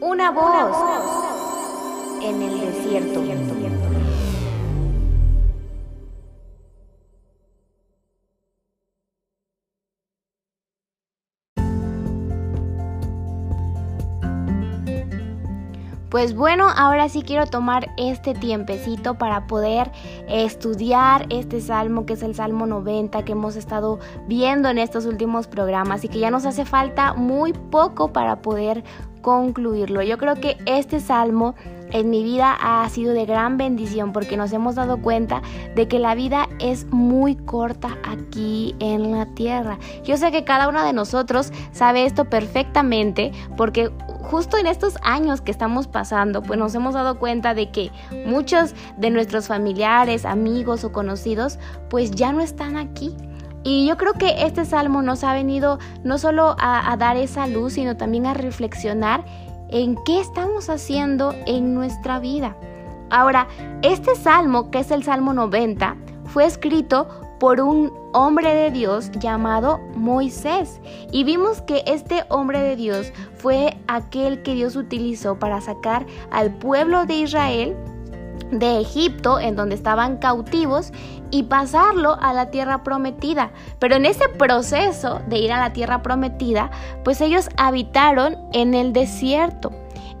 Una voz en el desierto. Pues bueno, ahora sí quiero tomar este tiempecito para poder estudiar este salmo que es el Salmo 90 que hemos estado viendo en estos últimos programas y que ya nos hace falta muy poco para poder concluirlo. Yo creo que este salmo en mi vida ha sido de gran bendición porque nos hemos dado cuenta de que la vida es muy corta aquí en la tierra. Yo sé que cada uno de nosotros sabe esto perfectamente porque justo en estos años que estamos pasando, pues nos hemos dado cuenta de que muchos de nuestros familiares, amigos o conocidos, pues ya no están aquí. Y yo creo que este salmo nos ha venido no solo a, a dar esa luz, sino también a reflexionar en qué estamos haciendo en nuestra vida. Ahora, este salmo, que es el Salmo 90, fue escrito por un hombre de Dios llamado Moisés. Y vimos que este hombre de Dios fue aquel que Dios utilizó para sacar al pueblo de Israel de Egipto, en donde estaban cautivos, y pasarlo a la tierra prometida. Pero en ese proceso de ir a la tierra prometida, pues ellos habitaron en el desierto.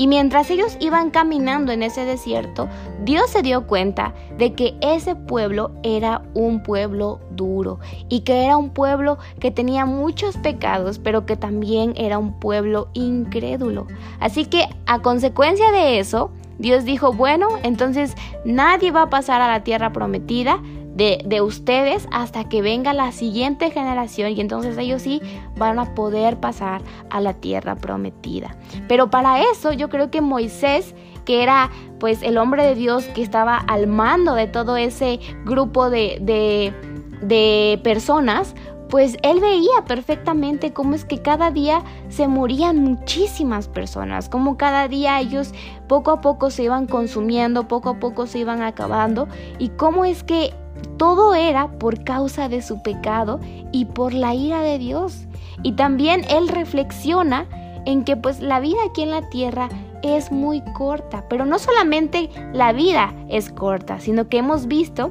Y mientras ellos iban caminando en ese desierto, Dios se dio cuenta de que ese pueblo era un pueblo duro y que era un pueblo que tenía muchos pecados, pero que también era un pueblo incrédulo. Así que a consecuencia de eso, Dios dijo, bueno, entonces nadie va a pasar a la tierra prometida, de, ustedes hasta que venga la siguiente generación y entonces ellos sí van a poder pasar a la tierra prometida. Pero para eso yo creo que Moisés que era pues el hombre de Dios que estaba al mando de todo ese grupo de, de, de personas, pues él veía perfectamente cómo es que cada día se morían muchísimas personas, cómo cada día ellos poco a poco se iban consumiendo, poco a poco se iban acabando y cómo es que todo era por causa de su pecado y por la ira de Dios. Y también él reflexiona en que pues la vida aquí en la tierra es muy corta, pero no solamente la vida es corta, sino que hemos visto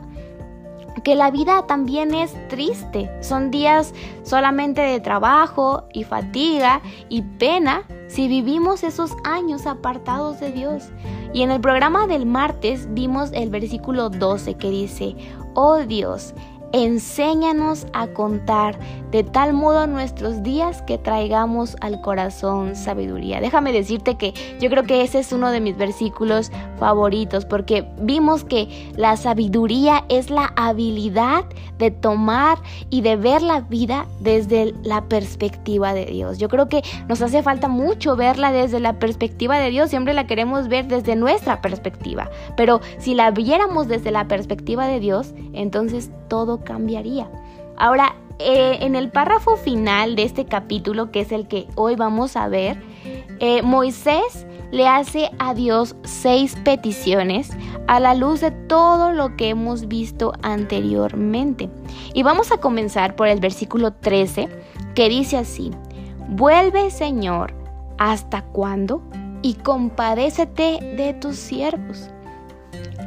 que la vida también es triste. Son días solamente de trabajo y fatiga y pena si vivimos esos años apartados de Dios. Y en el programa del martes vimos el versículo 12 que dice, oh Dios, Enséñanos a contar de tal modo nuestros días que traigamos al corazón sabiduría. Déjame decirte que yo creo que ese es uno de mis versículos favoritos porque vimos que la sabiduría es la habilidad de tomar y de ver la vida desde la perspectiva de Dios. Yo creo que nos hace falta mucho verla desde la perspectiva de Dios, siempre la queremos ver desde nuestra perspectiva, pero si la viéramos desde la perspectiva de Dios, entonces todo cambiaría. Ahora, eh, en el párrafo final de este capítulo, que es el que hoy vamos a ver, eh, Moisés le hace a Dios seis peticiones a la luz de todo lo que hemos visto anteriormente. Y vamos a comenzar por el versículo 13, que dice así, vuelve Señor, ¿hasta cuándo? Y compadécete de tus siervos.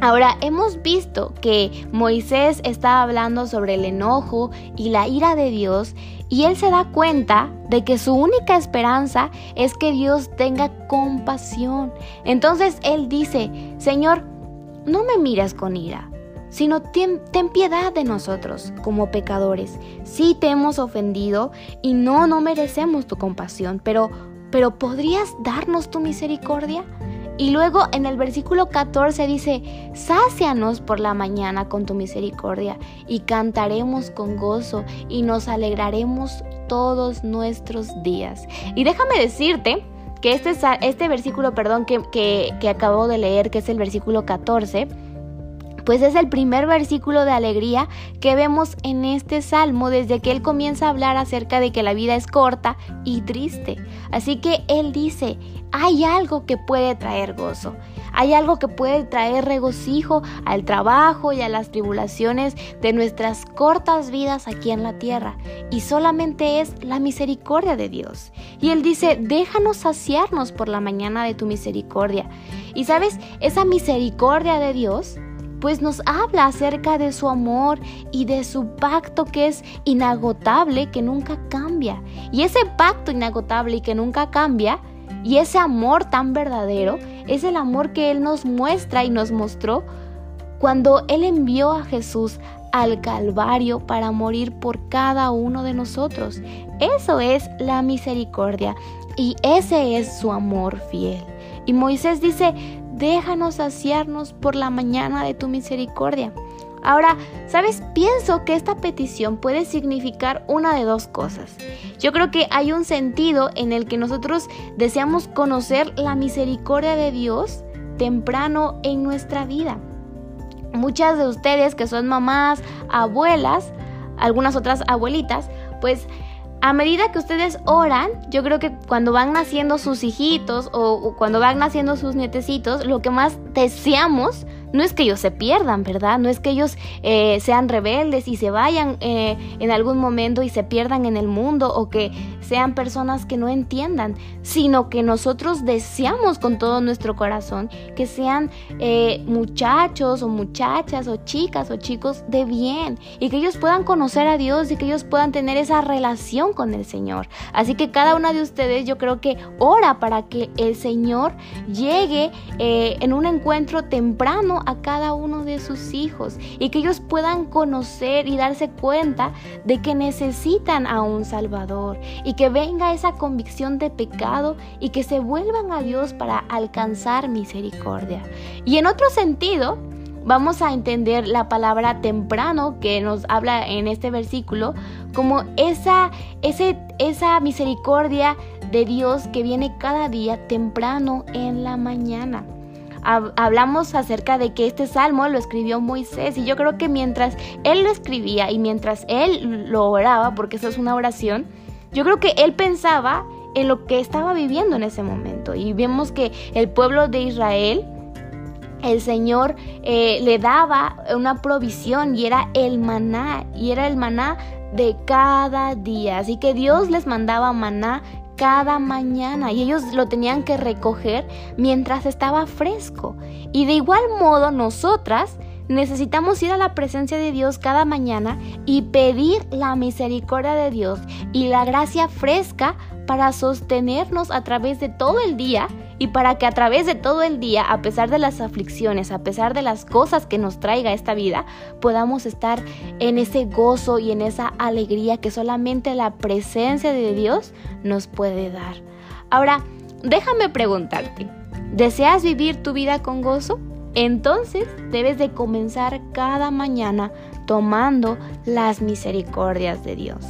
Ahora, hemos visto que Moisés está hablando sobre el enojo y la ira de Dios y él se da cuenta de que su única esperanza es que Dios tenga compasión. Entonces él dice, Señor, no me miras con ira, sino ten, piedad de nosotros como pecadores. Sí te hemos ofendido y no, no merecemos tu compasión, pero, pero ¿podrías darnos tu misericordia? Y luego en el versículo 14 dice, sácianos por la mañana con tu misericordia y cantaremos con gozo y nos alegraremos todos nuestros días. Y déjame decirte que este, este versículo, perdón, que, que, que acabo de leer, que es el versículo 14, pues es el primer versículo de alegría que vemos en este salmo desde que él comienza a hablar acerca de que la vida es corta y triste. Así que él dice, hay algo que puede traer gozo. Hay algo que puede traer regocijo al trabajo y a las tribulaciones de nuestras cortas vidas aquí en la tierra. Y solamente es la misericordia de Dios. Y Él dice, déjanos saciarnos por la mañana de tu misericordia. Y sabes, esa misericordia de Dios pues nos habla acerca de su amor y de su pacto que es inagotable, que nunca cambia. Y ese pacto inagotable y que nunca cambia, y ese amor tan verdadero, es el amor que Él nos muestra y nos mostró cuando Él envió a Jesús al Calvario para morir por cada uno de nosotros. Eso es la misericordia y ese es su amor fiel. Y Moisés dice, déjanos saciarnos por la mañana de tu misericordia. Ahora, ¿sabes? Pienso que esta petición puede significar una de dos cosas. Yo creo que hay un sentido en el que nosotros deseamos conocer la misericordia de Dios temprano en nuestra vida. Muchas de ustedes que son mamás, abuelas, algunas otras abuelitas, pues a medida que ustedes oran, yo creo que cuando van naciendo sus hijitos o, cuando van naciendo sus nietecitos, lo que más deseamos no es que ellos se pierdan, ¿verdad? No es que ellos eh, sean rebeldes y se vayan eh, en algún momento y se pierdan en el mundo o que sean personas que no entiendan, sino que nosotros deseamos con todo nuestro corazón que sean eh, muchachos o muchachas o chicas o chicos de bien y que ellos puedan conocer a Dios y que ellos puedan tener esa relación con el Señor. Así que cada una de ustedes yo creo que ora para que el Señor llegue en un encuentro temprano a cada uno de sus hijos y que ellos puedan conocer y darse cuenta de que necesitan a un Salvador y que venga esa convicción de pecado y que se vuelvan a Dios para alcanzar misericordia. Y en otro sentido, vamos a entender la palabra temprano que nos habla en este versículo como esa, ese, esa misericordia de Dios que viene cada día temprano en la mañana hablamos acerca de que este salmo lo escribió Moisés y yo creo que mientras él lo escribía y mientras él lo oraba, porque eso es una oración, yo creo que él pensaba en lo que estaba viviendo en ese momento y vemos que el pueblo de Israel el Señor eh, le daba una provisión y era el maná, y era el maná de cada día. Así que Dios les mandaba maná cada mañana y ellos lo tenían que recoger mientras estaba fresco. Y de igual modo nosotras necesitamos ir a la presencia de Dios cada mañana y pedir la misericordia de Dios y la gracia fresca para sostenernos a través de todo el día y para que a través de todo el día, a pesar de las aflicciones, a pesar de las cosas que nos traiga esta vida, podamos estar en ese gozo y en esa alegría que solamente la presencia de Dios nos puede dar. Ahora, déjame preguntarte, ¿deseas vivir tu vida con gozo? Entonces debes de comenzar cada mañana tomando las misericordias de Dios.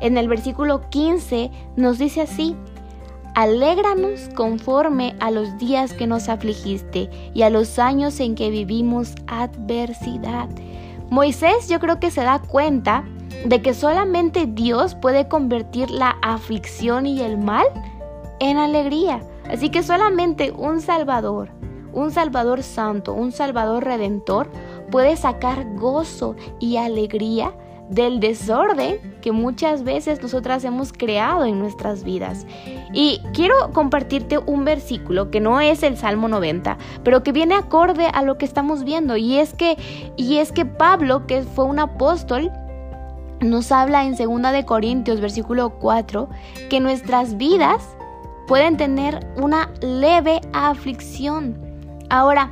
En el versículo 15 nos dice así, Alégranos conforme a los días que nos afligiste y a los años en que vivimos adversidad. Moisés yo creo que se da cuenta de que solamente Dios puede convertir la aflicción y el mal en alegría. Así que solamente un Salvador, un Salvador santo, un Salvador redentor puede sacar gozo y alegría del desorden que muchas veces nosotras hemos creado en nuestras vidas. Y quiero compartirte un versículo que no es el Salmo 90, pero que viene acorde a lo que estamos viendo y es que y es que Pablo, que fue un apóstol, nos habla en 2 de Corintios versículo 4 que nuestras vidas pueden tener una leve aflicción. Ahora,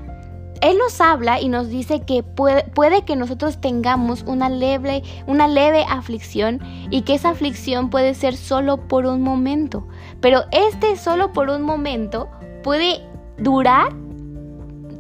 él nos habla y nos dice que puede, que nosotros tengamos una leve, una leve aflicción y que esa aflicción puede ser solo por un momento. Pero este solo por un momento puede durar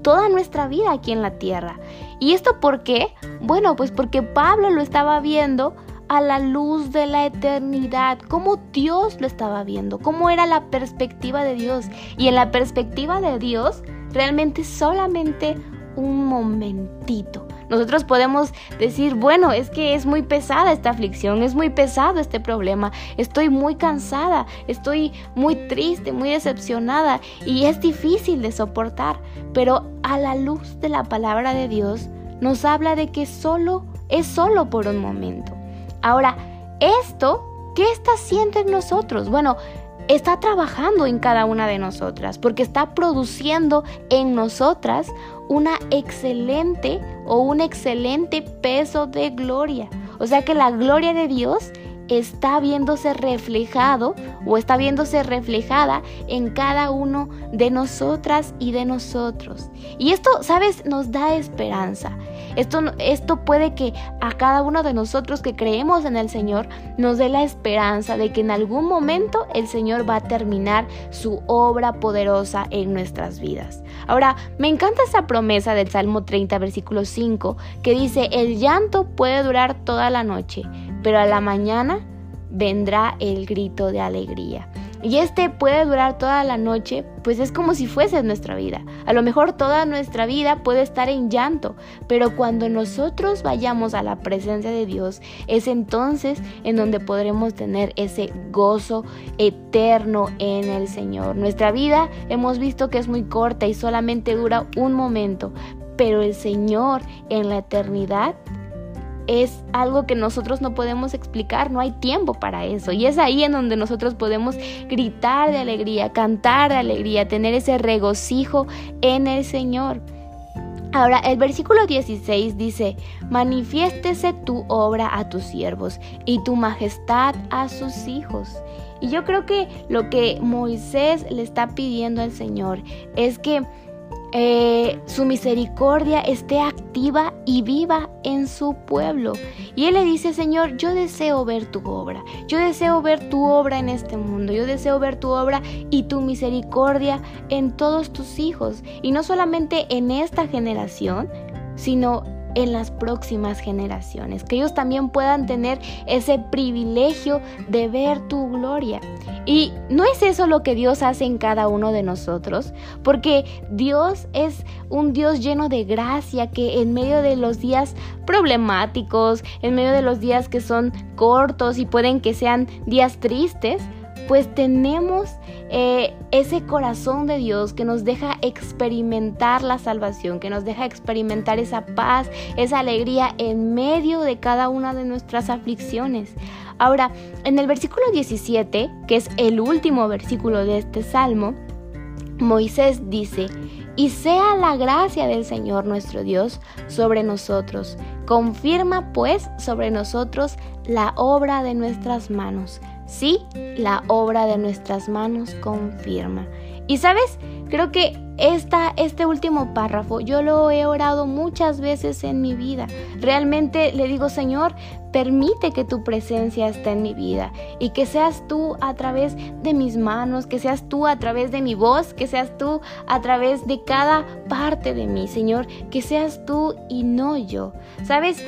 toda nuestra vida aquí en la tierra. ¿Y esto por qué? Bueno, pues porque Pablo lo estaba viendo a la luz de la eternidad, cómo Dios lo estaba viendo, cómo era la perspectiva de Dios. Y en la perspectiva de Dios, realmente solamente un momentito. Nosotros podemos decir, bueno, es que es muy pesada esta aflicción, es muy pesado este problema, estoy muy cansada, estoy muy triste, muy decepcionada y es difícil de soportar, pero a la luz de la palabra de Dios nos habla de que solo es solo por un momento. Ahora, esto, ¿qué está haciendo en nosotros? Bueno, está trabajando en cada una de nosotras, porque está produciendo en nosotras una excelente o un excelente peso de gloria. O sea que la gloria de Dios está viéndose reflejado o está viéndose reflejada en cada uno de nosotras y de nosotros. Y esto, sabes, nos da esperanza. Esto, esto puede que a cada uno de nosotros que creemos en el Señor nos dé la esperanza de que en algún momento el Señor va a terminar su obra poderosa en nuestras vidas. Ahora, me encanta esa promesa del Salmo 30, versículo 5, que dice, el llanto puede durar toda la noche, pero a la mañana vendrá el grito de alegría. Y este puede durar toda la noche, pues es como si fuese nuestra vida. A lo mejor toda nuestra vida puede estar en llanto, pero cuando nosotros vayamos a la presencia de Dios, es entonces en donde podremos tener ese gozo eterno en el Señor. Nuestra vida hemos visto que es muy corta y solamente dura un momento, pero el Señor en la eternidad es algo que nosotros no podemos explicar, no hay tiempo para eso. Y es ahí en donde nosotros podemos gritar de alegría, cantar de alegría, tener ese regocijo en el Señor. Ahora, el versículo 16 dice, manifiéstese tu obra a tus siervos y tu majestad a sus hijos. Y yo creo que lo que Moisés le está pidiendo al Señor es que eh, su misericordia esté activa y viva en su pueblo. Y él le dice, Señor, yo deseo ver tu obra, yo deseo ver tu obra en este mundo, yo deseo ver tu obra y tu misericordia en todos tus hijos. Y no solamente en esta generación, sino en las próximas generaciones, que ellos también puedan tener ese privilegio de ver tu gloria. Y no es eso lo que Dios hace en cada uno de nosotros, porque Dios es un Dios lleno de gracia que en medio de los días problemáticos, en medio de los días que son cortos y pueden que sean días tristes, pues tenemos eh, ese corazón de Dios que nos deja experimentar la salvación, que nos deja experimentar esa paz, esa alegría en medio de cada una de nuestras aflicciones. Ahora, en el versículo 17, que es el último versículo de este salmo, Moisés dice, y sea la gracia del Señor nuestro Dios sobre nosotros. Confirma pues sobre nosotros la obra de nuestras manos Sí, la obra de nuestras manos confirma. Y sabes, creo que esta, este último párrafo yo lo he orado muchas veces en mi vida. Realmente le digo, Señor, permite que tu presencia esté en mi vida y que seas tú a través de mis manos, que seas tú a través de mi voz, que seas tú a través de cada parte de mí, Señor, que seas tú y no yo. ¿Sabes?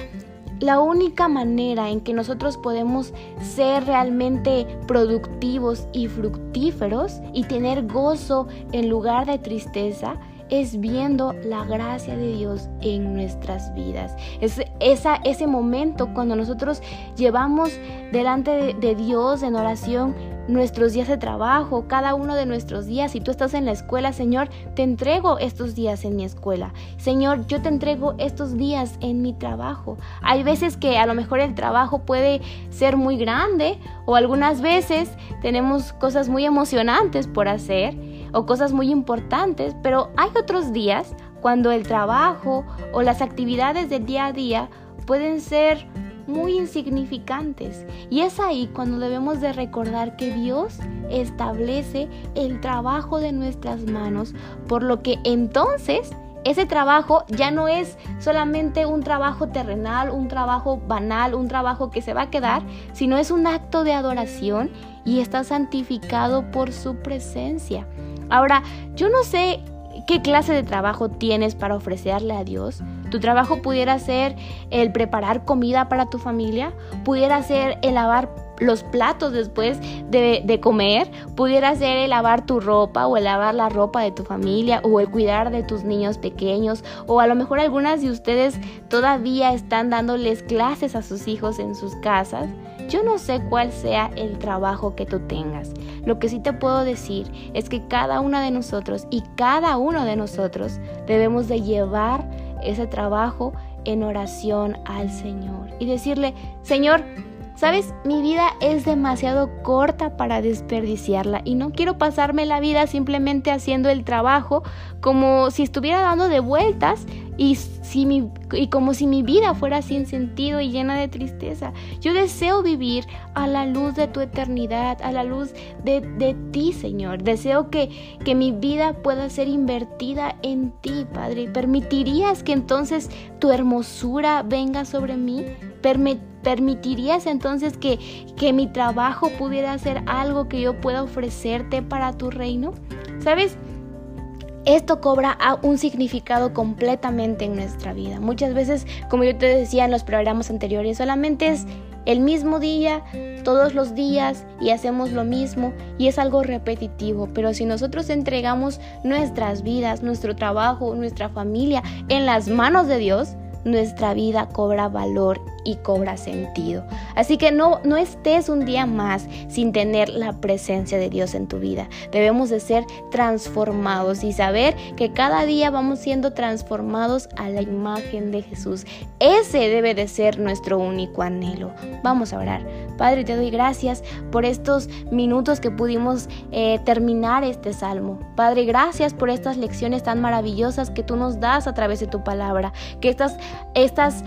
La única manera en que nosotros podemos ser realmente productivos y fructíferos y tener gozo en lugar de tristeza es viendo la gracia de Dios en nuestras vidas. Es ese momento cuando nosotros llevamos delante de, de Dios en oración nuestros días de trabajo, cada uno de nuestros días. Si tú estás en la escuela, Señor, te entrego estos días en mi escuela. Señor, yo te entrego estos días en mi trabajo. Hay veces que a lo mejor el trabajo puede ser muy grande o algunas veces tenemos cosas muy emocionantes por hacer o cosas muy importantes, pero hay otros días cuando el trabajo o las actividades del día a día pueden ser muy insignificantes. Y es ahí cuando debemos de recordar que Dios establece el trabajo de nuestras manos, por lo que entonces ese trabajo ya no es solamente un trabajo terrenal, un trabajo banal, un trabajo que se va a quedar, sino es un acto de adoración y está santificado por su presencia. Ahora, yo no sé qué clase de trabajo tienes para ofrecerle a Dios, tu trabajo pudiera ser el preparar comida para tu familia, pudiera ser el lavar los platos después de, comer, pudiera ser el lavar tu ropa o el lavar la ropa de tu familia o el cuidar de tus niños pequeños o a lo mejor algunas de ustedes todavía están dándoles clases a sus hijos en sus casas. Yo no sé cuál sea el trabajo que tú tengas. Lo que sí te puedo decir es que cada una de nosotros y cada uno de nosotros debemos de llevar ese trabajo en oración al Señor y decirle, Señor, Sabes, mi vida es demasiado corta para desperdiciarla y no quiero pasarme la vida simplemente haciendo el trabajo como si estuviera dando de vueltas y, si mi, y como si mi vida fuera sin sentido y llena de tristeza. Yo deseo vivir a la luz de tu eternidad, a la luz de, de ti, Señor. Deseo que, que mi vida pueda ser invertida en ti, Padre. ¿Permitirías que entonces tu hermosura venga sobre mí? ¿Permitirías entonces que, que mi trabajo pudiera ser algo que yo pueda ofrecerte para tu reino? ¿Sabes? esto cobra un significado completamente en nuestra vida. Muchas veces, como yo te decía en los programas anteriores, solamente es el mismo día, todos los días y hacemos lo mismo y es algo repetitivo. Pero si nosotros entregamos nuestras vidas, nuestro trabajo, nuestra familia en las manos de Dios, nuestra vida cobra valor y cobra sentido. Así que no, no estés un día más sin tener la presencia de Dios en tu vida. Debemos de ser transformados y saber que cada día vamos siendo transformados a la imagen de Jesús. Ese debe de ser nuestro único anhelo. Vamos a orar. Padre, te doy gracias por estos minutos que pudimos eh, terminar este salmo. Padre, gracias por estas lecciones tan maravillosas que tú nos das a través de tu palabra. Que estas, estas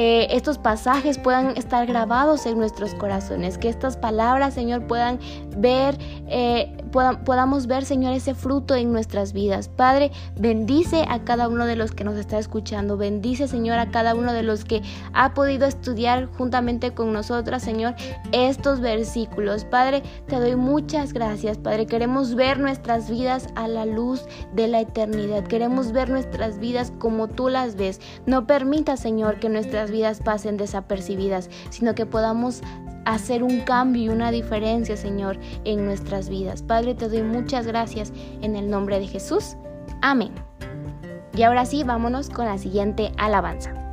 eh, estos pasajes puedan estar grabados en nuestros corazones, que estas palabras, Señor, puedan ver, eh, podamos ver, Señor, ese fruto en nuestras vidas. Padre, bendice a cada uno de los que nos está escuchando, bendice, Señor, a cada uno de los que ha podido estudiar juntamente con nosotras, Señor, estos versículos. Padre, te doy muchas gracias, Padre. Queremos ver nuestras vidas a la luz de la eternidad. Queremos ver nuestras vidas como tú las ves. No permita, Señor, que nuestras vidas pasen desapercibidas, sino que podamos hacer un cambio y una diferencia, Señor, en nuestras vidas. Padre, te doy muchas gracias en el nombre de Jesús. Amén. Y ahora sí, vámonos con la siguiente alabanza.